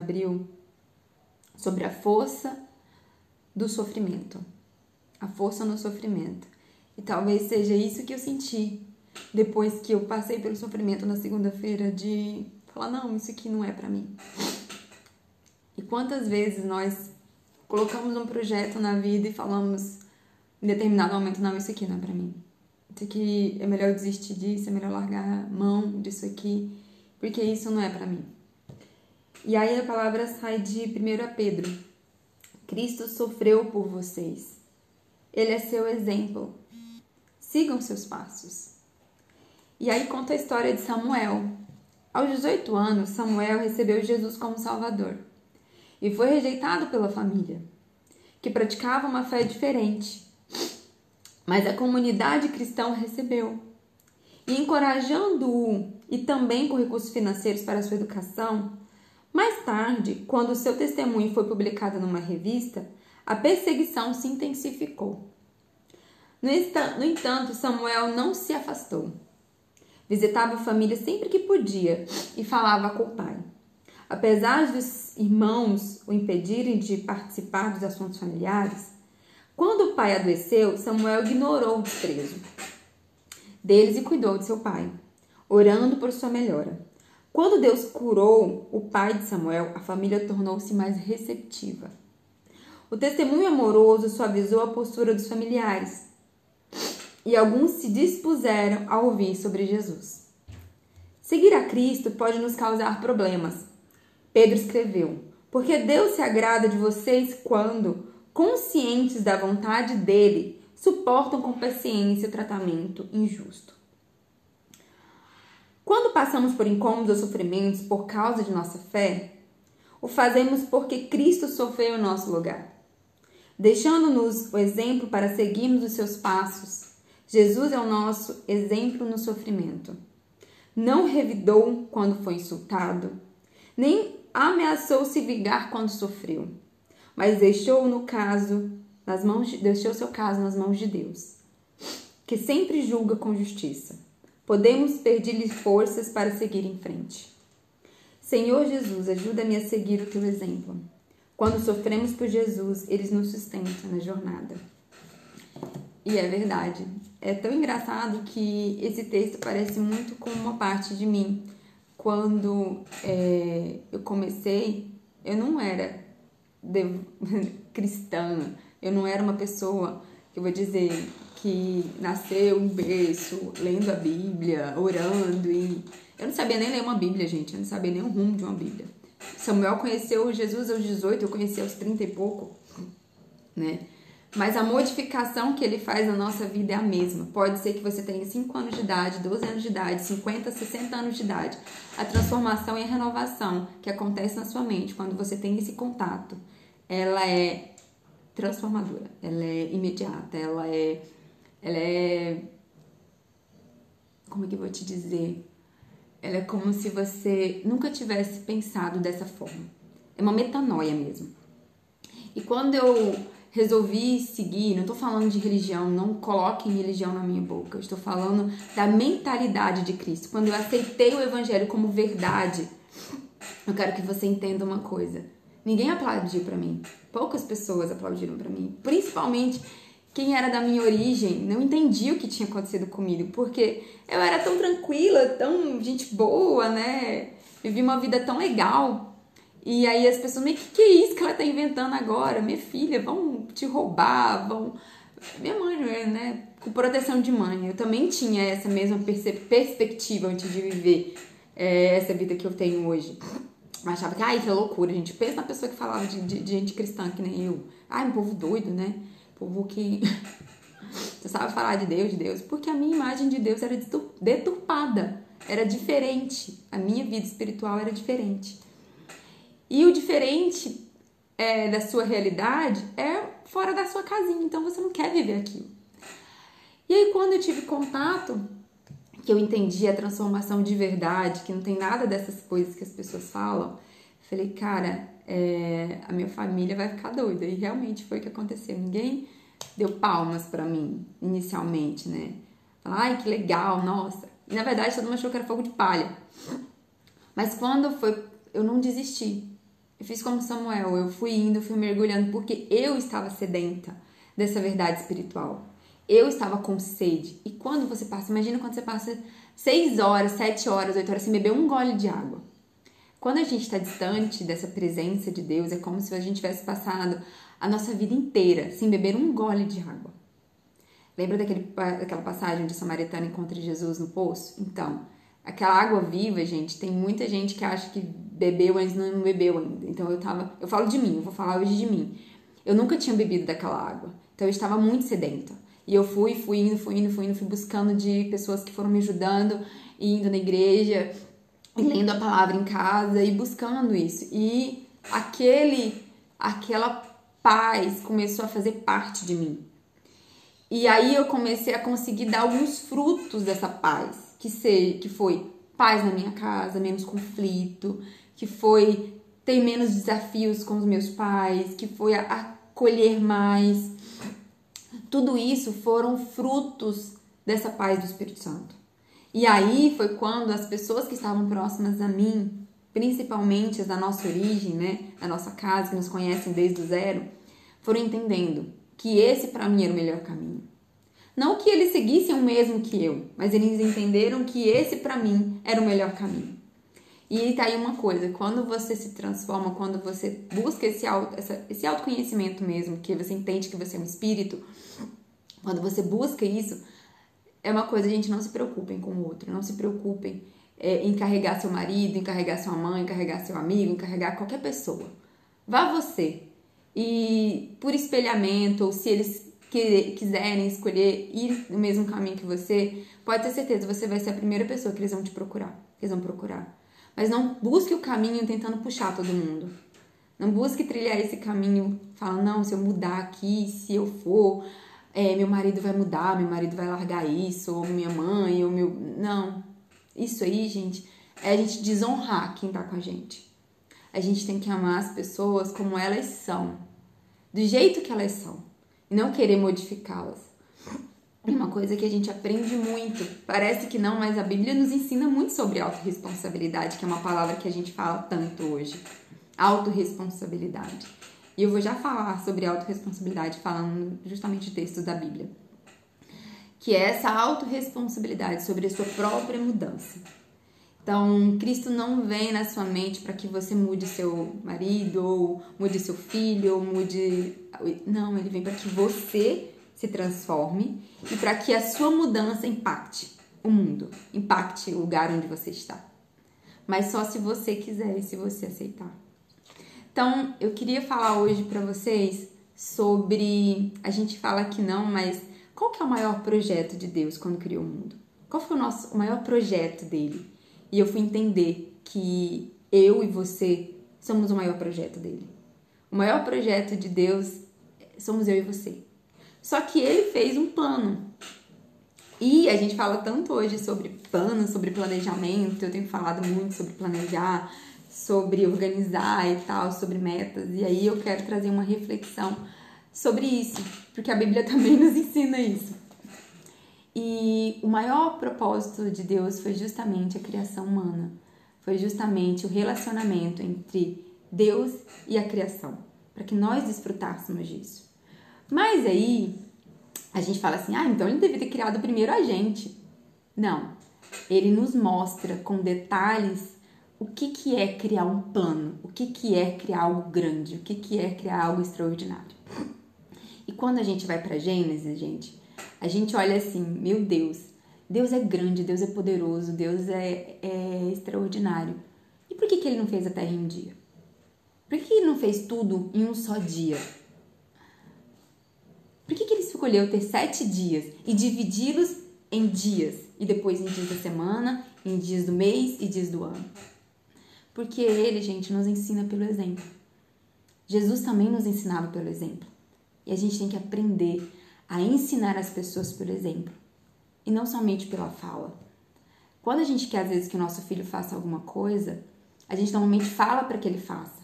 abriu sobre a força do sofrimento. A força no sofrimento. E talvez seja isso que eu senti depois que eu passei pelo sofrimento na segunda-feira de falar não, isso aqui não é para mim. E quantas vezes nós colocamos um projeto na vida e falamos em determinado momento não, isso aqui não é para mim. Isso aqui é melhor desistir disso, é melhor largar mão disso aqui, porque isso não é para mim. E aí a palavra sai de 1 Pedro. Cristo sofreu por vocês. Ele é seu exemplo. Sigam seus passos. E aí conta a história de Samuel. Aos 18 anos, Samuel recebeu Jesus como Salvador e foi rejeitado pela família, que praticava uma fé diferente. Mas a comunidade cristã o recebeu. E encorajando-o e também com recursos financeiros para sua educação, mais tarde, quando seu testemunho foi publicado numa revista, a perseguição se intensificou. No entanto, Samuel não se afastou. Visitava a família sempre que podia e falava com o pai. Apesar dos irmãos o impedirem de participar dos assuntos familiares, quando o pai adoeceu, Samuel ignorou o desprezo deles e cuidou de seu pai, orando por sua melhora. Quando Deus curou o pai de Samuel, a família tornou-se mais receptiva. O testemunho amoroso suavizou a postura dos familiares e alguns se dispuseram a ouvir sobre Jesus. Seguir a Cristo pode nos causar problemas. Pedro escreveu: Porque Deus se agrada de vocês quando, conscientes da vontade dele, suportam com paciência o tratamento injusto. Quando passamos por incômodos ou sofrimentos por causa de nossa fé, o fazemos porque Cristo sofreu em nosso lugar, deixando-nos o exemplo para seguirmos os seus passos Jesus é o nosso exemplo no sofrimento. Não revidou quando foi insultado, nem ameaçou se vingar quando sofreu, mas deixou no caso nas mãos de, deixou seu caso nas mãos de Deus, que sempre julga com justiça. Podemos pedir-lhe forças para seguir em frente. Senhor Jesus, ajuda-me a seguir o teu exemplo. Quando sofremos por Jesus, ele nos sustenta na jornada. E é verdade. É tão engraçado que esse texto parece muito com uma parte de mim. Quando é, eu comecei, eu não era cristã, eu não era uma pessoa, eu vou dizer, que nasceu em berço, lendo a Bíblia, orando e. Eu não sabia nem ler uma Bíblia, gente, eu não sabia nem o rumo de uma Bíblia. Samuel conheceu Jesus aos 18, eu conheci aos 30 e pouco, né? Mas a modificação que ele faz na nossa vida é a mesma. Pode ser que você tenha 5 anos de idade, 12 anos de idade, 50, 60 anos de idade. A transformação e a renovação que acontece na sua mente quando você tem esse contato, ela é transformadora, ela é imediata, ela é ela é como é que eu vou te dizer? Ela é como se você nunca tivesse pensado dessa forma. É uma metanoia mesmo. E quando eu resolvi seguir, não estou falando de religião, não coloquem religião na minha boca, estou falando da mentalidade de Cristo. Quando eu aceitei o Evangelho como verdade, eu quero que você entenda uma coisa. Ninguém aplaudiu para mim. Poucas pessoas aplaudiram para mim. Principalmente quem era da minha origem não entendia o que tinha acontecido comigo, porque eu era tão tranquila, tão gente boa, né? Vivi uma vida tão legal. E aí as pessoas, mas que que é isso que ela tá inventando agora? Minha filha, vão te roubar, vão... Minha mãe, né? Com proteção de mãe. Eu também tinha essa mesma perspectiva antes de viver é, essa vida que eu tenho hoje. Eu achava que, ai, que loucura, gente. Pensa na pessoa que falava de, de, de gente cristã, que nem eu. Ai, um povo doido, né? Povo que... Você sabe falar de Deus, de Deus. Porque a minha imagem de Deus era deturpada. Era diferente. A minha vida espiritual era diferente. E o diferente é, da sua realidade é fora da sua casinha, então você não quer viver aquilo. E aí, quando eu tive contato, que eu entendi a transformação de verdade, que não tem nada dessas coisas que as pessoas falam, falei, cara, é, a minha família vai ficar doida. E realmente foi o que aconteceu. Ninguém deu palmas para mim inicialmente, né? Ai, que legal, nossa. E na verdade todo mundo achou que era fogo de palha. Mas quando foi, eu não desisti. Eu fiz como Samuel, eu fui indo, fui mergulhando, porque eu estava sedenta dessa verdade espiritual. Eu estava com sede. E quando você passa, imagina quando você passa 6 horas, 7 horas, 8 horas sem beber um gole de água. Quando a gente está distante dessa presença de Deus, é como se a gente tivesse passado a nossa vida inteira sem beber um gole de água. Lembra daquele, daquela passagem onde o samaritano encontra Jesus no poço? Então, aquela água viva, gente, tem muita gente que acha que bebeu, mas não bebeu ainda. Então eu tava, eu falo de mim, eu vou falar hoje de mim. Eu nunca tinha bebido daquela água. Então eu estava muito sedenta. E eu fui, fui indo, fui indo, fui indo, fui buscando de pessoas que foram me ajudando, indo na igreja, lendo a palavra em casa e buscando isso. E aquele aquela paz começou a fazer parte de mim. E aí eu comecei a conseguir dar alguns frutos dessa paz, que sei, que foi paz na minha casa, menos conflito, que foi ter menos desafios com os meus pais, que foi acolher mais. Tudo isso foram frutos dessa paz do Espírito Santo. E aí foi quando as pessoas que estavam próximas a mim, principalmente as da nossa origem, né, da nossa casa, que nos conhecem desde o zero, foram entendendo que esse para mim era o melhor caminho. Não que eles seguissem o mesmo que eu, mas eles entenderam que esse para mim era o melhor caminho. E tá aí uma coisa, quando você se transforma, quando você busca esse, auto, essa, esse autoconhecimento mesmo, que você entende que você é um espírito, quando você busca isso, é uma coisa, gente, não se preocupem com o outro, não se preocupem é, em carregar seu marido, em carregar sua mãe, em carregar seu amigo, em carregar qualquer pessoa. Vá você, e por espelhamento, ou se eles quiserem escolher ir no mesmo caminho que você, pode ter certeza, você vai ser a primeira pessoa que eles vão te procurar. Eles vão procurar. Mas não busque o caminho tentando puxar todo mundo. Não busque trilhar esse caminho falando, não, se eu mudar aqui, se eu for, é, meu marido vai mudar, meu marido vai largar isso, ou minha mãe, ou meu. Não. Isso aí, gente, é a gente desonrar quem tá com a gente. A gente tem que amar as pessoas como elas são do jeito que elas são e não querer modificá-las. Uma coisa que a gente aprende muito. Parece que não, mas a Bíblia nos ensina muito sobre autorresponsabilidade, que é uma palavra que a gente fala tanto hoje. Autorresponsabilidade. E eu vou já falar sobre autorresponsabilidade falando justamente de textos da Bíblia. Que é essa autorresponsabilidade sobre a sua própria mudança. Então, Cristo não vem na sua mente para que você mude seu marido, ou mude seu filho, ou mude. Não, ele vem para que você se transforme e para que a sua mudança impacte o mundo, impacte o lugar onde você está. Mas só se você quiser e se você aceitar. Então, eu queria falar hoje para vocês sobre. A gente fala que não, mas qual que é o maior projeto de Deus quando criou o mundo? Qual foi o nosso o maior projeto dele? E eu fui entender que eu e você somos o maior projeto dele. O maior projeto de Deus somos eu e você. Só que ele fez um plano. E a gente fala tanto hoje sobre plano, sobre planejamento. Eu tenho falado muito sobre planejar, sobre organizar e tal, sobre metas. E aí eu quero trazer uma reflexão sobre isso, porque a Bíblia também nos ensina isso. E o maior propósito de Deus foi justamente a criação humana, foi justamente o relacionamento entre Deus e a criação, para que nós desfrutássemos disso. Mas aí a gente fala assim: ah, então ele devia ter criado primeiro a gente. Não, ele nos mostra com detalhes o que, que é criar um plano, o que, que é criar algo grande, o que, que é criar algo extraordinário. E quando a gente vai para Gênesis, gente, a gente olha assim, meu Deus, Deus é grande, Deus é poderoso, Deus é, é extraordinário. E por que, que ele não fez a terra em um dia? Por que, que ele não fez tudo em um só dia? Por que, que ele escolheu ter sete dias e dividi-los em dias? E depois em dias da semana, em dias do mês e dias do ano? Porque ele, gente, nos ensina pelo exemplo. Jesus também nos ensinava pelo exemplo. E a gente tem que aprender a ensinar as pessoas por exemplo e não somente pela fala. Quando a gente quer às vezes que o nosso filho faça alguma coisa, a gente normalmente fala para que ele faça.